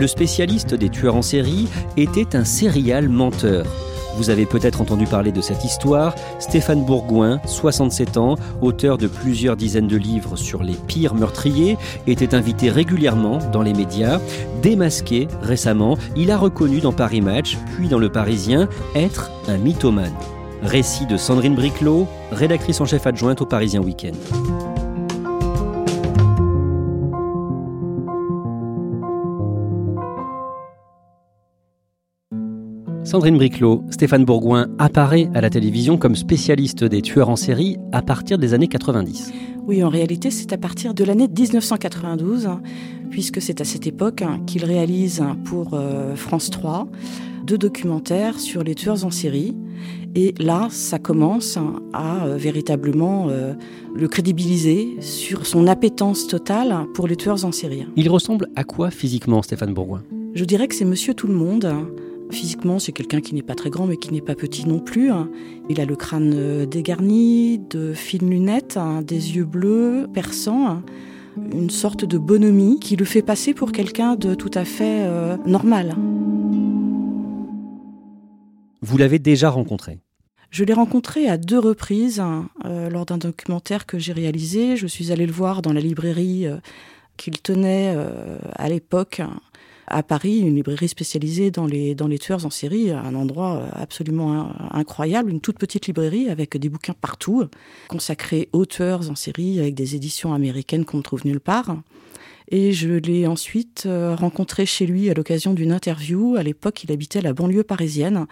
Le spécialiste des tueurs en série était un serial menteur. Vous avez peut-être entendu parler de cette histoire. Stéphane Bourgoin, 67 ans, auteur de plusieurs dizaines de livres sur les pires meurtriers, était invité régulièrement dans les médias. Démasqué récemment, il a reconnu dans Paris Match, puis dans Le Parisien, être un mythomane. Récit de Sandrine Briclot, rédactrice en chef adjointe au Parisien Week-end. Sandrine Briclot, Stéphane Bourgoin apparaît à la télévision comme spécialiste des tueurs en série à partir des années 90. Oui, en réalité, c'est à partir de l'année 1992, puisque c'est à cette époque qu'il réalise pour euh, France 3 deux documentaires sur les tueurs en série. Et là, ça commence à euh, véritablement euh, le crédibiliser sur son appétence totale pour les tueurs en série. Il ressemble à quoi physiquement, Stéphane Bourgoin? Je dirais que c'est Monsieur Tout le Monde. Physiquement, c'est quelqu'un qui n'est pas très grand, mais qui n'est pas petit non plus. Il a le crâne euh, dégarni, de fines lunettes, hein, des yeux bleus, perçants, une sorte de bonhomie qui le fait passer pour quelqu'un de tout à fait normal. Vous l'avez déjà rencontré? Je l'ai rencontré à deux reprises euh, lors d'un documentaire que j'ai réalisé. Je suis allée le voir dans la librairie euh, qu'il tenait euh, à l'époque à Paris, une librairie spécialisée dans les, dans tueurs en série, un endroit absolument incroyable, une toute petite librairie avec des bouquins partout, consacrés aux tueurs en série, avec des éditions américaines qu'on ne trouve nulle part. Et je l'ai ensuite rencontré chez lui à l'occasion d'une interview. À l'époque, il habitait la banlieue parisienne,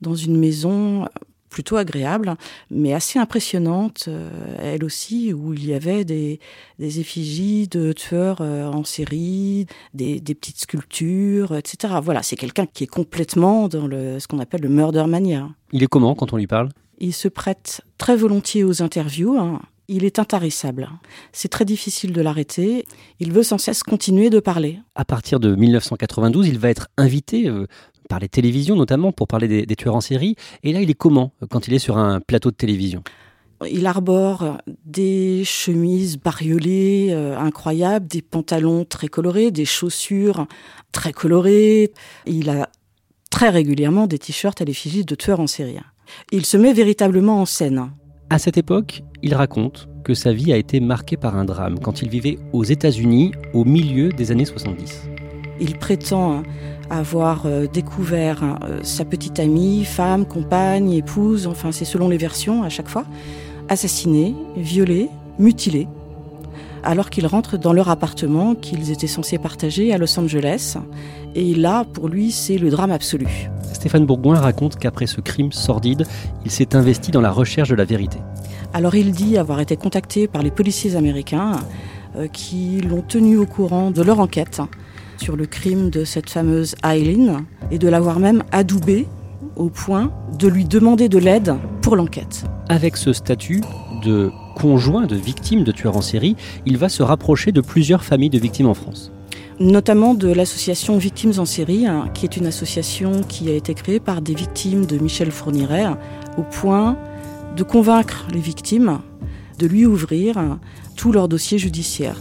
dans une maison plutôt agréable, mais assez impressionnante, euh, elle aussi, où il y avait des, effigies de tueurs euh, en série, des, petites sculptures, etc. Voilà, c'est quelqu'un qui est complètement dans le, ce qu'on appelle le murder mania. Il est comment quand on lui parle? Il se prête très volontiers aux interviews. Hein. Il est intarissable. C'est très difficile de l'arrêter. Il veut sans cesse continuer de parler. À partir de 1992, il va être invité euh, par les télévisions notamment pour parler des, tueurs en série. Et là, il est comment euh, quand il est sur un plateau de télévision? Il arbore des chemises bariolées euh, incroyables, des pantalons très colorés, des chaussures très colorées. Il a très régulièrement des t-shirts à l'effigie de tueurs en série. Il se met véritablement en scène. À cette époque, il raconte que sa vie a été marquée par un drame quand il vivait aux États-Unis au milieu des années 70. Il prétend avoir euh, découvert euh, sa petite amie, femme, compagne, épouse, enfin c'est selon les versions à chaque fois, assassinée, violée, mutilée, alors qu'ils rentrent dans leur appartement qu'ils étaient censés partager à Los Angeles. Et là, pour lui, c'est le drame absolu. Stéphane Bourgoin raconte qu'après ce crime sordide, il s'est investi dans la recherche de la vérité. Alors il dit avoir été contacté par les policiers américains euh, qui l'ont tenu au courant de leur enquête sur le crime de cette fameuse Eileen et de l'avoir même adoubé au point de lui demander de l'aide pour l'enquête. Avec ce statut de conjoint de victimes de tueurs en série, il va se rapprocher de plusieurs familles de victimes en France. Notamment de l'association Victimes en série, hein, qui est une association qui a été créée par des victimes de Michel Fourniret, au point de convaincre les victimes de lui ouvrir tout leur dossier judiciaire.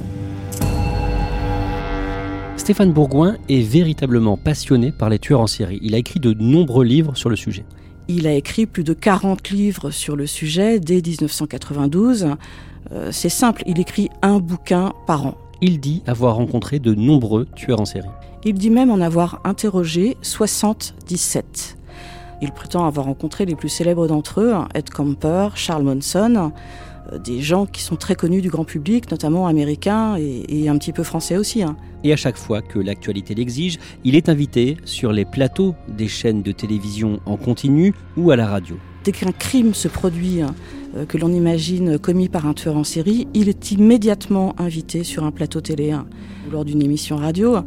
Stéphane Bourgoin est véritablement passionné par les tueurs en série. Il a écrit de nombreux livres sur le sujet. Il a écrit plus de 40 livres sur le sujet dès 1992. Euh, c'est simple, il écrit un bouquin par an. Il dit avoir rencontré de nombreux tueurs en série. Il dit même en avoir interrogé 77. Il prétend avoir rencontré les plus célèbres d'entre eux, Ed Camper, Charles Monson, euh, des gens qui sont très connus du grand public, notamment américains et, un petit peu français aussi. Hein. Et à chaque fois que l'actualité l'exige, il est invité sur les plateaux des chaînes de télévision en continu ou à la radio. Dès qu'un crime se produit, hein, que l'on imagine commis par un tueur en série, il est immédiatement invité sur un plateau télé hein, ou lors d'une émission radio,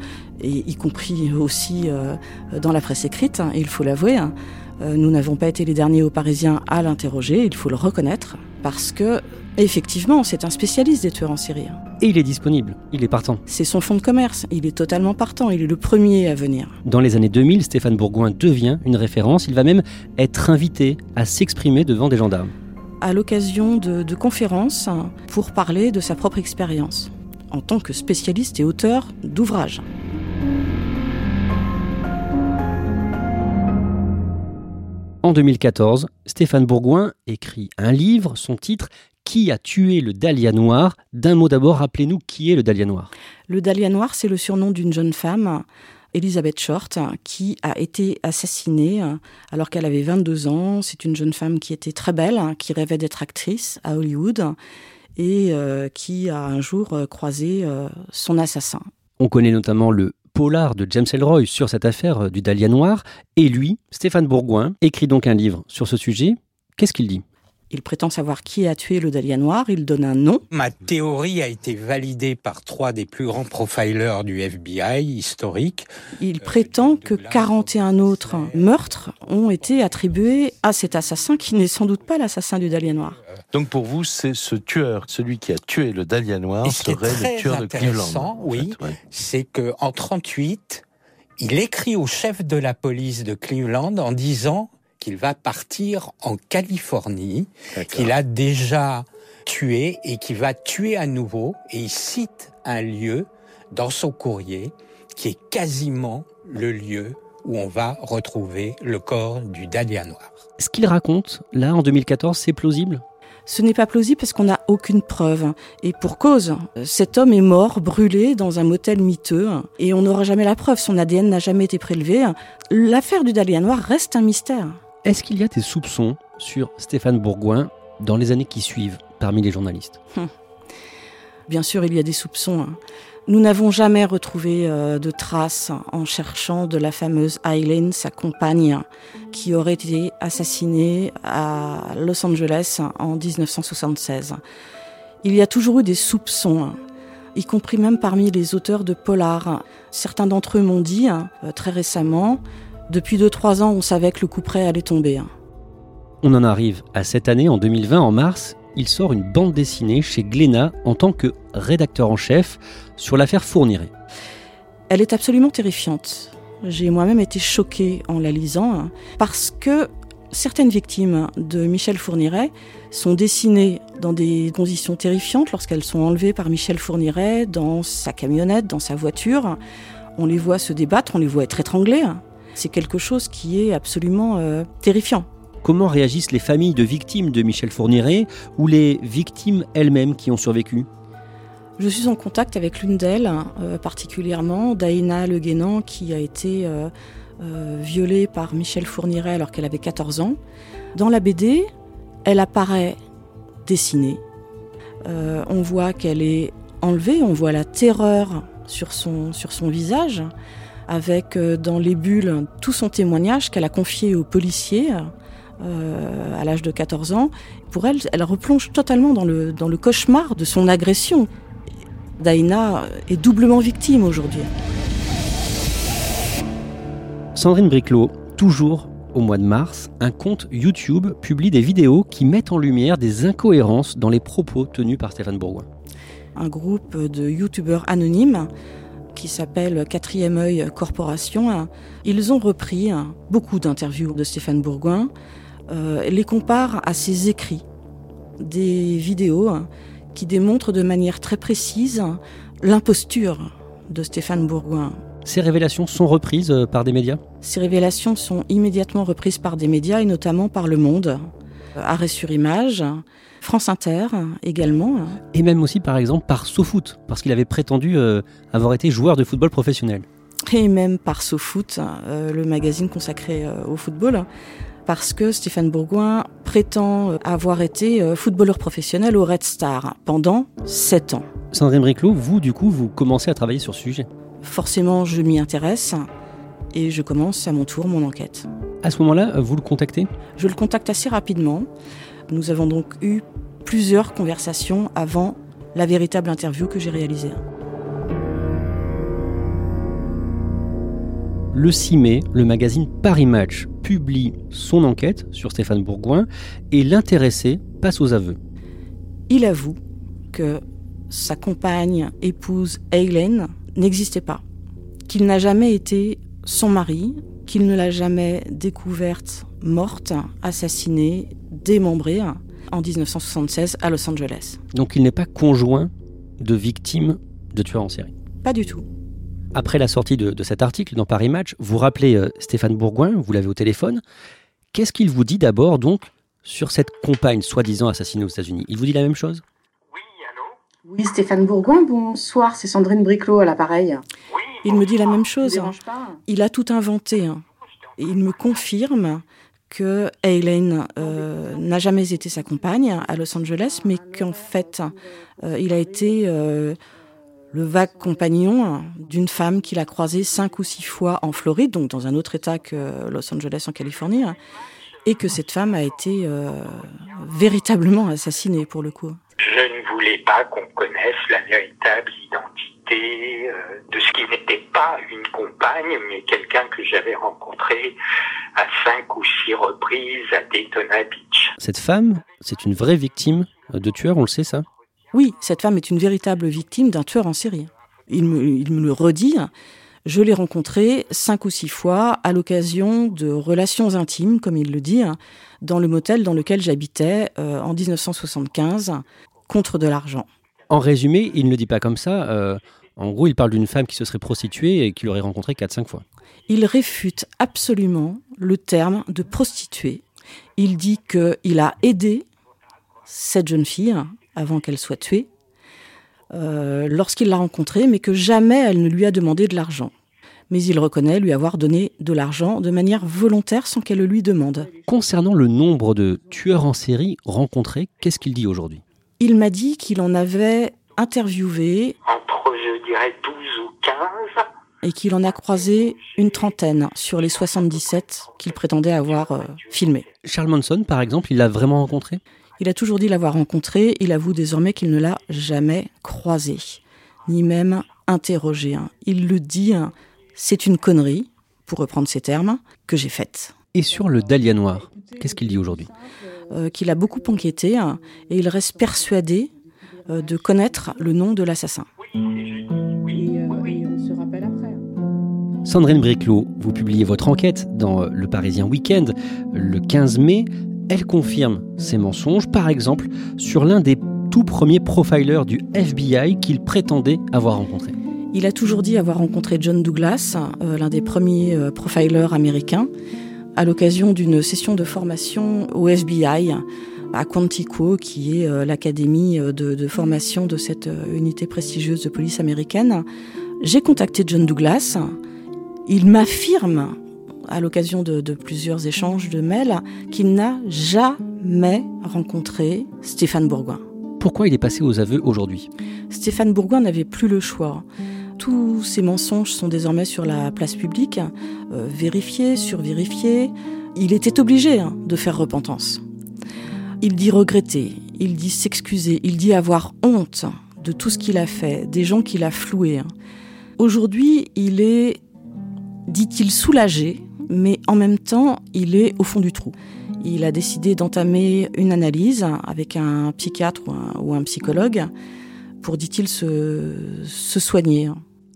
et y compris aussi euh, dans la presse écrite, il faut l'avouer. Nous n'avons pas été les derniers aux Parisiens à l'interroger, il faut le reconnaître parce que effectivement, c'est un spécialiste des tueurs en série. Et il est disponible, il est partant. C'est son fonds de commerce, il est totalement partant, il est le premier à venir. Dans les années 2000, Stéphane Bourgoin devient une référence, il va même être invité à s'exprimer devant des gendarmes. À l'occasion de, de conférences pour parler de sa propre expérience en tant que spécialiste et auteur d'ouvrages. En 2014, Stéphane Bourgoin écrit un livre, son titre Qui a tué le Dahlia Noir? D'un mot d'abord, rappelez-nous qui est le Dahlia Noir. Le Dahlia Noir, c'est le surnom d'une jeune femme, Elisabeth Short, qui a été assassinée alors qu'elle avait 22 ans. C'est une jeune femme qui était très belle, qui rêvait d'être actrice à Hollywood et euh, qui a un jour euh, croisé euh, son assassin. On connaît notamment le polar de James Elroy sur cette affaire du Dahlia Noir. Et lui, Stéphane Bourgoin, écrit donc un livre sur ce sujet. Qu'est-ce qu'il dit? Il prétend savoir qui a tué le Dahlia Noir, il donne un nom. Ma théorie a été validée par trois des plus grands profilers du FBI historique. Il prétend que 41 autres meurtres ont été attribués à cet assassin qui n'est sans doute pas l'assassin du Dahlia Noir. Donc pour vous, c'est ce tueur, celui qui a tué le Dahlia Noir, serait le tueur de Cleveland. Oui, c'est que en 38, il écrit au chef de la police de Cleveland en disant qu'il va partir en Californie, qu'il a déjà tué et qu'il va tuer à nouveau. Et il cite un lieu dans son courrier qui est quasiment le lieu où on va retrouver le corps du Dahlia Noir. Ce qu'il raconte, là, en 2014, c'est plausible? Ce n'est pas plausible parce qu'on n'a aucune preuve. Et pour cause, cet homme est mort, brûlé dans un motel miteux, et on n'aura jamais la preuve. Son ADN n'a jamais été prélevé. L'affaire du Dahlia Noir reste un mystère. Est-ce qu'il y a des soupçons sur Stéphane Bourgoin dans les années qui suivent parmi les journalistes? Hum. Bien sûr, il y a des soupçons. Hein. Nous n'avons jamais retrouvé euh, de traces en cherchant de la fameuse Eileen, sa compagne, qui aurait été assassinée à Los Angeles en 1976. Il y a toujours eu des soupçons, y compris même parmi les auteurs de polar. Certains d'entre eux m'ont dit, euh, très récemment, depuis 2-3 ans, on savait que le coup près allait tomber. Hein. On en arrive à cette année, en 2020, en mars, il sort une bande dessinée chez Glénat en tant que rédacteur en chef sur l'affaire Fourniret. Elle est absolument terrifiante. J'ai moi-même été choquée en la lisant hein, parce que certaines victimes de Michel Fourniret sont dessinées dans des conditions terrifiantes lorsqu'elles sont enlevées par Michel Fourniret dans sa camionnette, dans sa voiture. On les voit se débattre, on les voit être étranglés. C'est quelque chose qui est absolument euh, terrifiant. Comment réagissent les familles de victimes de Michel Fourniret ou les victimes elles-mêmes qui ont survécu? Je suis en contact avec l'une d'elles, euh, particulièrement Daïna Le Guénan, qui a été euh, violée par Michel Fourniret alors qu'elle avait 14 ans. Dans la BD, elle apparaît dessinée. on voit qu'elle est enlevée, on voit la terreur sur son, sur son visage avec euh, dans les bulles tout son témoignage qu'elle a confié aux policiers euh, à l'âge de 14 ans. Pour elle, elle replonge totalement dans le, dans le cauchemar de son agression. Daïna est doublement victime aujourd'hui. Sandrine Briclot, toujours au mois de mars, un compte YouTube publie des vidéos qui mettent en lumière des incohérences dans les propos tenus par Stéphane Bourgoin. Un groupe de youtubeurs anonymes qui s'appelle Quatrième œil Corporation. Ils ont repris beaucoup d'interviews de Stéphane Bourgoin, euh, les comparent à ses écrits, des vidéos qui démontrent de manière très précise l'imposture de Stéphane Bourgoin. Ces révélations sont reprises euh, par des médias? Ces révélations sont immédiatement reprises par des médias et notamment par Le Monde, Arrêt sur Image, France Inter également. Et même aussi par exemple par SoFoot, parce qu'il avait prétendu euh, avoir été joueur de football professionnel. Et même par SoFoot, le magazine consacré au football parce que Stéphane Bourgoin prétend avoir été footballeur professionnel au Red Star pendant 7 ans. Sandrine Briclot, vous, du coup, vous commencez à travailler sur ce sujet? Forcément, je m'y intéresse et je commence à mon tour mon enquête. À ce moment-là, vous le contactez? Je le contacte assez rapidement. Nous avons donc eu plusieurs conversations avant la véritable interview que j'ai réalisée. Le 6 mai, le magazine Paris Match publie son enquête sur Stéphane Bourgoin et l'intéressé passe aux aveux. Il avoue que sa compagne, épouse Eileen, n'existait pas, qu'il n'a jamais été son mari, qu'il ne l'a jamais découverte morte, assassinée, démembrée en 1976 à Los Angeles. Donc il n'est pas conjoint de victimes de tueurs en série Pas du tout. Après la sortie de, cet article dans Paris Match, vous rappelez euh, Stéphane Bourgoin, vous l'avez au téléphone. Qu'est-ce qu'il vous dit d'abord donc sur cette compagne soi-disant assassinée aux États-Unis? Il vous dit la même chose? Oui, Stéphane Bourgoin, bonsoir, c'est Sandrine Briclot à l'appareil. il me dit la même chose. Il a tout inventé. Hein. Il me confirme que Aileen euh, n'a jamais été sa compagne à Los Angeles, mais qu'en fait, euh, il a été euh, le vague compagnon d'une femme qu'il a croisée cinq ou six fois en Floride, donc dans un autre État que Los Angeles en Californie, et que cette femme a été véritablement assassinée pour le coup voulais pas qu'on connaisse la véritable identité euh, de ce qui n'était pas une compagne, mais quelqu'un que j'avais rencontré à cinq ou six reprises à Daytona Beach. Cette femme, c'est une vraie victime de tueur, on le sait ça? Oui, cette femme est une véritable victime d'un tueur en série. Il me, il me le redit. Je l'ai rencontrée cinq ou six fois à l'occasion de relations intimes, comme il le dit, dans le motel dans lequel j'habitais euh, en 1975 contre de l'argent. En résumé, il ne dit pas comme ça. Euh, en gros, il parle d'une femme qui se serait prostituée et qu'il aurait rencontré 4-5 fois. Il réfute absolument le terme de prostituée. Il dit qu'il a aidé cette jeune fille avant qu'elle soit tuée euh, lorsqu'il l'a rencontrée, mais que jamais elle ne lui a demandé de l'argent. Mais il reconnaît lui avoir donné de l'argent de manière volontaire sans qu'elle le lui demande. Concernant le nombre de tueurs en série rencontrés, qu'est-ce qu'il dit aujourd'hui? Il m'a dit qu'il en avait interviewé entre, je dirais, 12 ou 15 et qu'il en a croisé une trentaine sur les 77 qu'il prétendait avoir euh, filmés. Charles Manson, par exemple, il l'a vraiment rencontré? Il a toujours dit l'avoir rencontré. Il avoue désormais qu'il ne l'a jamais croisé, ni même interrogé. Hein. Il le dit, hein, c'est une connerie, pour reprendre ses termes, que j'ai faite. Et sur le Dahlia Noir, qu'est-ce qu'il dit aujourd'hui? Euh, qu'il a beaucoup enquêté hein, et il reste persuadé euh, de connaître le nom de l'assassin. Sandrine Briclot, vous publiez votre enquête dans euh, Le Parisien Week-end le 15 mai. Elle confirme ses mensonges, par exemple, sur l'un des tout premiers profilers du FBI qu'il prétendait avoir rencontré. Il a toujours dit avoir rencontré John Douglas, l'un des premiers profilers américains à l'occasion d'une session de formation au FBI à Quantico, qui est euh, l'académie euh, de, formation de cette euh, unité prestigieuse de police américaine. J'ai contacté John Douglas. Il m'affirme, à l'occasion de, de, plusieurs échanges de mails, qu'il n'a jamais rencontré Stéphane Bourgoin. Pourquoi il est passé aux aveux aujourd'hui? Stéphane Bourgoin n'avait plus le choix. Tous ces mensonges sont désormais sur la place publique, euh, vérifiés, survérifiés. Il était obligé hein, de faire repentance. Il dit regretter, il dit s'excuser, il dit avoir honte de tout ce qu'il a fait, des gens qu'il a floués. Hein. Aujourd'hui, il est, dit-il, soulagé, mais en même temps, il est au fond du trou. Il a décidé d'entamer une analyse avec un psychiatre ou un psychologue pour, dit-il, se, soigner.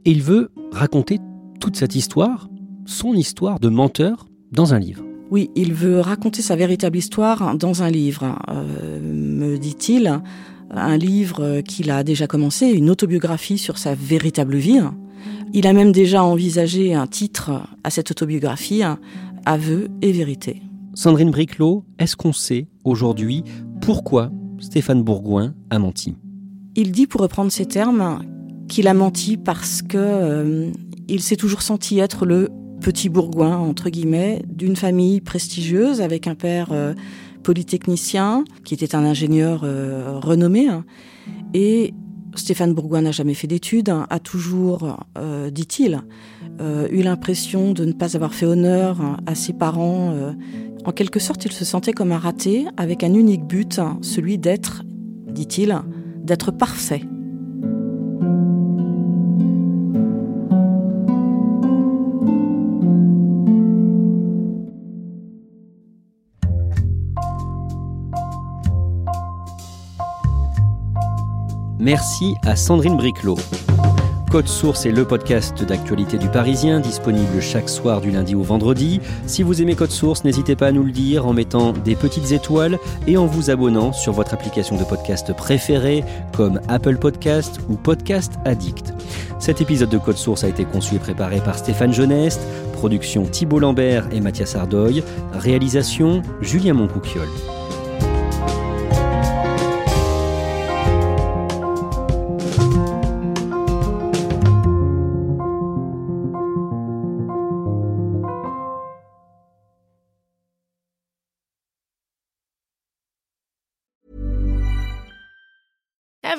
Et il veut raconter toute cette histoire, son histoire de menteur, dans un livre. Oui, il veut raconter sa véritable histoire dans un livre, euh, me dit-il, un livre qu'il a déjà commencé, une autobiographie sur sa véritable vie. Il a même déjà envisagé un titre à cette autobiographie, Aveux et vérité. Sandrine Briclot, est-ce qu'on sait aujourd'hui pourquoi Stéphane Bourgoin a menti? Il dit, pour reprendre ses termes, qu'il a menti parce que euh, il s'est toujours senti être le petit bourgoin, entre guillemets, d'une famille prestigieuse avec un père euh, polytechnicien qui était un ingénieur euh, renommé. Et Stéphane Bourgoin n'a jamais fait d'études, a toujours, dit-il, eu l'impression de ne pas avoir fait honneur à ses parents. en quelque sorte, il se sentait comme un raté avec un unique but, celui d'être, dit-il, d'être parfait. Merci à Sandrine Briclot. Code Source est le podcast d'actualité du Parisien, disponible chaque soir du lundi au vendredi. Si vous aimez Code Source, n'hésitez pas à nous le dire en mettant des petites étoiles et en vous abonnant sur votre application de podcast préférée comme Apple Podcast ou Podcast Addict. Cet épisode de Code Source a été conçu et préparé par Stéphane Geneste, production Thibault Lambert et Mathias Ardoy, réalisation Julien Moncouquiole.